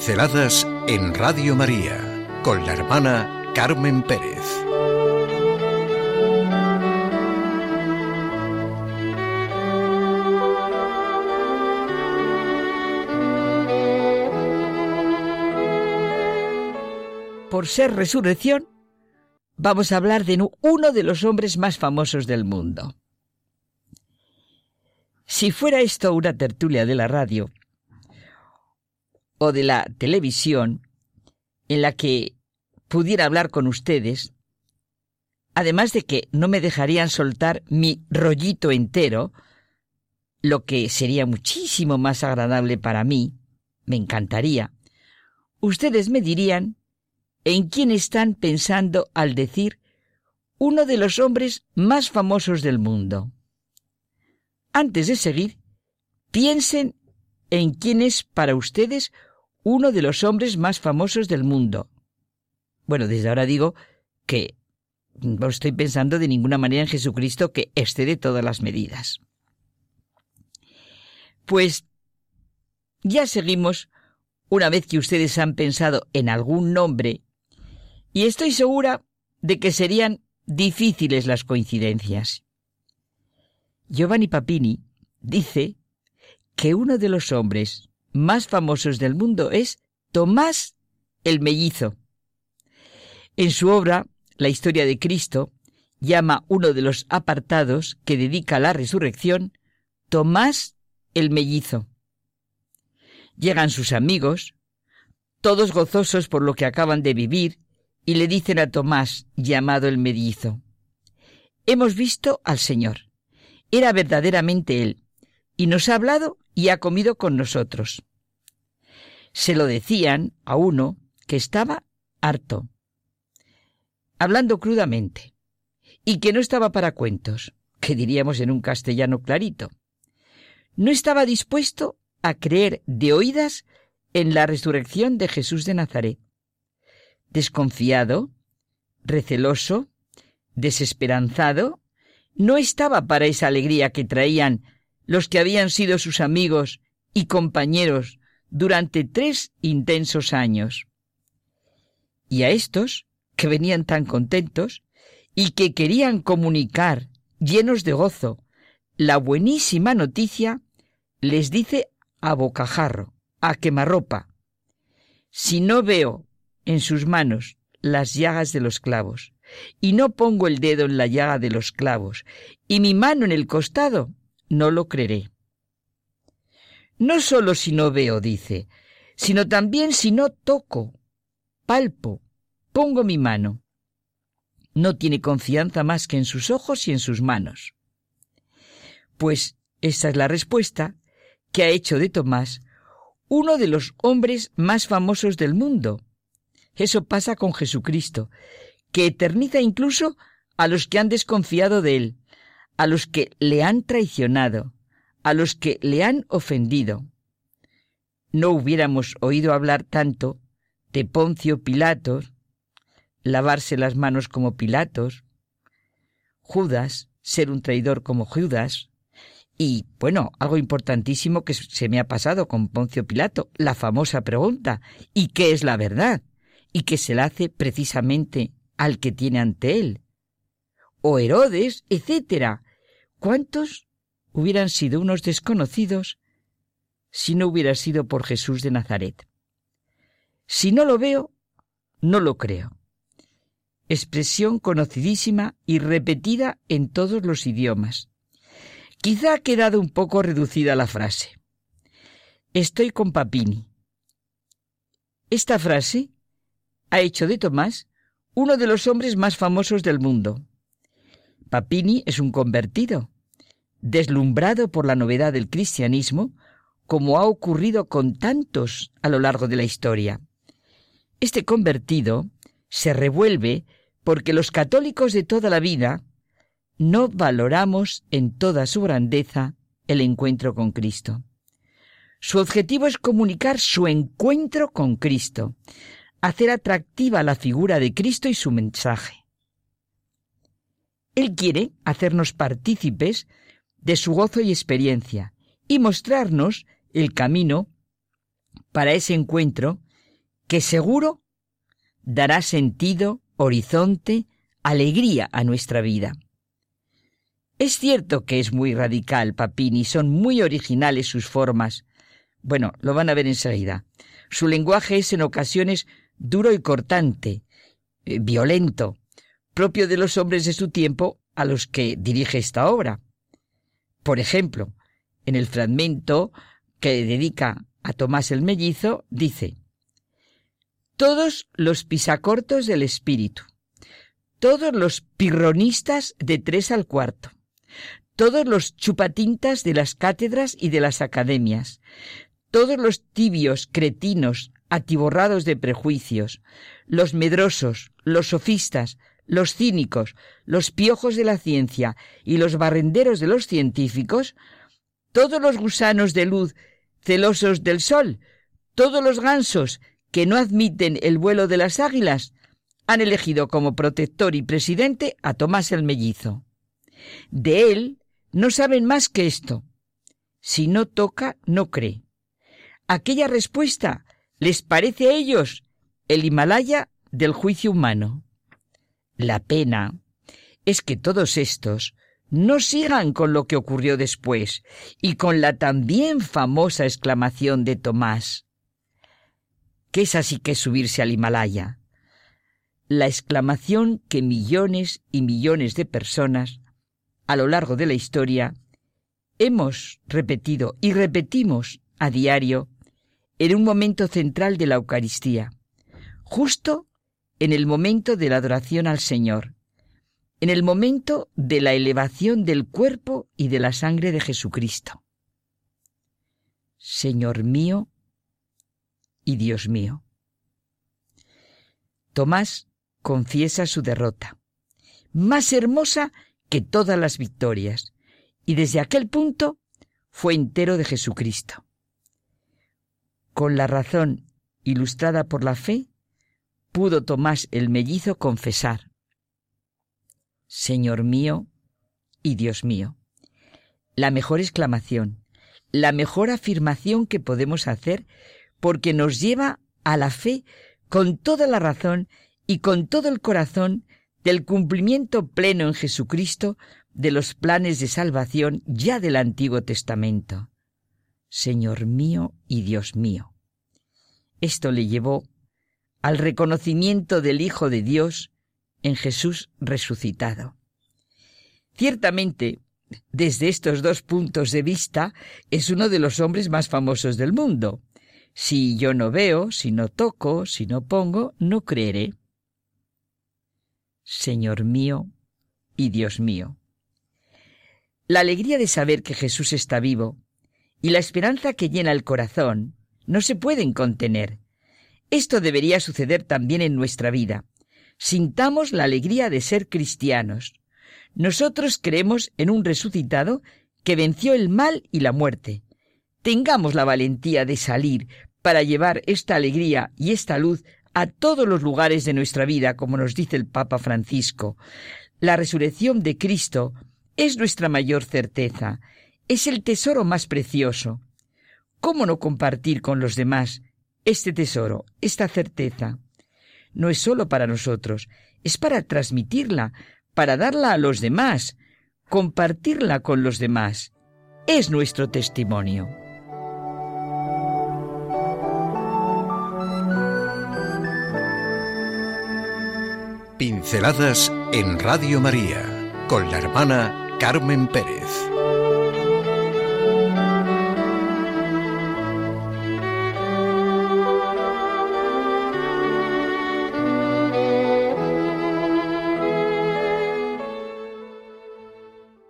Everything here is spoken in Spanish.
Pinceladas en Radio María con la hermana Carmen Pérez. Por ser resurrección, vamos a hablar de uno de los hombres más famosos del mundo. Si fuera esto una tertulia de la radio, o de la televisión en la que pudiera hablar con ustedes, además de que no me dejarían soltar mi rollito entero, lo que sería muchísimo más agradable para mí, me encantaría, ustedes me dirían en quién están pensando al decir uno de los hombres más famosos del mundo. Antes de seguir, piensen en quién es para ustedes uno de los hombres más famosos del mundo. Bueno, desde ahora digo que no estoy pensando de ninguna manera en Jesucristo que excede todas las medidas. Pues ya seguimos una vez que ustedes han pensado en algún nombre, y estoy segura de que serían difíciles las coincidencias. Giovanni Papini dice que uno de los hombres más famosos del mundo es Tomás el Mellizo. En su obra, La historia de Cristo, llama uno de los apartados que dedica a la resurrección Tomás el Mellizo. Llegan sus amigos, todos gozosos por lo que acaban de vivir, y le dicen a Tomás, llamado el Mellizo, Hemos visto al Señor. Era verdaderamente Él, y nos ha hablado y ha comido con nosotros. Se lo decían a uno que estaba harto, hablando crudamente, y que no estaba para cuentos, que diríamos en un castellano clarito. No estaba dispuesto a creer de oídas en la resurrección de Jesús de Nazaret. Desconfiado, receloso, desesperanzado, no estaba para esa alegría que traían los que habían sido sus amigos y compañeros durante tres intensos años. Y a estos, que venían tan contentos y que querían comunicar, llenos de gozo, la buenísima noticia, les dice a bocajarro, a quemarropa, si no veo en sus manos las llagas de los clavos, y no pongo el dedo en la llaga de los clavos, y mi mano en el costado, no lo creeré. No solo si no veo, dice, sino también si no toco, palpo, pongo mi mano. No tiene confianza más que en sus ojos y en sus manos. Pues esa es la respuesta que ha hecho de Tomás uno de los hombres más famosos del mundo. Eso pasa con Jesucristo, que eterniza incluso a los que han desconfiado de él, a los que le han traicionado, a los que le han ofendido. No hubiéramos oído hablar tanto de Poncio Pilatos, lavarse las manos como Pilatos, Judas, ser un traidor como Judas, y, bueno, algo importantísimo que se me ha pasado con Poncio Pilato, la famosa pregunta, ¿y qué es la verdad? Y que se la hace precisamente al que tiene ante él. O Herodes, etcétera, ¿Cuántos hubieran sido unos desconocidos si no hubiera sido por Jesús de Nazaret? Si no lo veo, no lo creo. Expresión conocidísima y repetida en todos los idiomas. Quizá ha quedado un poco reducida la frase. Estoy con Papini. Esta frase ha hecho de Tomás uno de los hombres más famosos del mundo. Papini es un convertido, deslumbrado por la novedad del cristianismo, como ha ocurrido con tantos a lo largo de la historia. Este convertido se revuelve porque los católicos de toda la vida no valoramos en toda su grandeza el encuentro con Cristo. Su objetivo es comunicar su encuentro con Cristo, hacer atractiva la figura de Cristo y su mensaje. Él quiere hacernos partícipes de su gozo y experiencia y mostrarnos el camino para ese encuentro que seguro dará sentido, horizonte, alegría a nuestra vida. Es cierto que es muy radical Papini, son muy originales sus formas. Bueno, lo van a ver enseguida. Su lenguaje es en ocasiones duro y cortante, eh, violento, propio de los hombres de su tiempo a los que dirige esta obra. Por ejemplo, en el fragmento que dedica a Tomás el Mellizo, dice, Todos los pisacortos del espíritu, todos los pirronistas de tres al cuarto, todos los chupatintas de las cátedras y de las academias, todos los tibios cretinos atiborrados de prejuicios, los medrosos, los sofistas, los cínicos, los piojos de la ciencia y los barrenderos de los científicos, todos los gusanos de luz celosos del sol, todos los gansos que no admiten el vuelo de las águilas, han elegido como protector y presidente a Tomás el Mellizo. De él no saben más que esto. Si no toca, no cree. Aquella respuesta les parece a ellos el Himalaya del juicio humano. La pena es que todos estos no sigan con lo que ocurrió después y con la también famosa exclamación de Tomás. ¿Qué es así que subirse al Himalaya? La exclamación que millones y millones de personas a lo largo de la historia hemos repetido y repetimos a diario en un momento central de la Eucaristía, justo en el momento de la adoración al Señor, en el momento de la elevación del cuerpo y de la sangre de Jesucristo. Señor mío y Dios mío. Tomás confiesa su derrota, más hermosa que todas las victorias, y desde aquel punto fue entero de Jesucristo. Con la razón ilustrada por la fe, pudo Tomás el mellizo confesar, Señor mío y Dios mío. La mejor exclamación, la mejor afirmación que podemos hacer porque nos lleva a la fe con toda la razón y con todo el corazón del cumplimiento pleno en Jesucristo de los planes de salvación ya del Antiguo Testamento. Señor mío y Dios mío. Esto le llevó al reconocimiento del Hijo de Dios en Jesús resucitado. Ciertamente, desde estos dos puntos de vista, es uno de los hombres más famosos del mundo. Si yo no veo, si no toco, si no pongo, no creeré. Señor mío y Dios mío. La alegría de saber que Jesús está vivo y la esperanza que llena el corazón no se pueden contener. Esto debería suceder también en nuestra vida. Sintamos la alegría de ser cristianos. Nosotros creemos en un resucitado que venció el mal y la muerte. Tengamos la valentía de salir para llevar esta alegría y esta luz a todos los lugares de nuestra vida, como nos dice el Papa Francisco. La resurrección de Cristo es nuestra mayor certeza, es el tesoro más precioso. ¿Cómo no compartir con los demás este tesoro, esta certeza, no es sólo para nosotros, es para transmitirla, para darla a los demás, compartirla con los demás. Es nuestro testimonio. Pinceladas en Radio María con la hermana Carmen Pérez.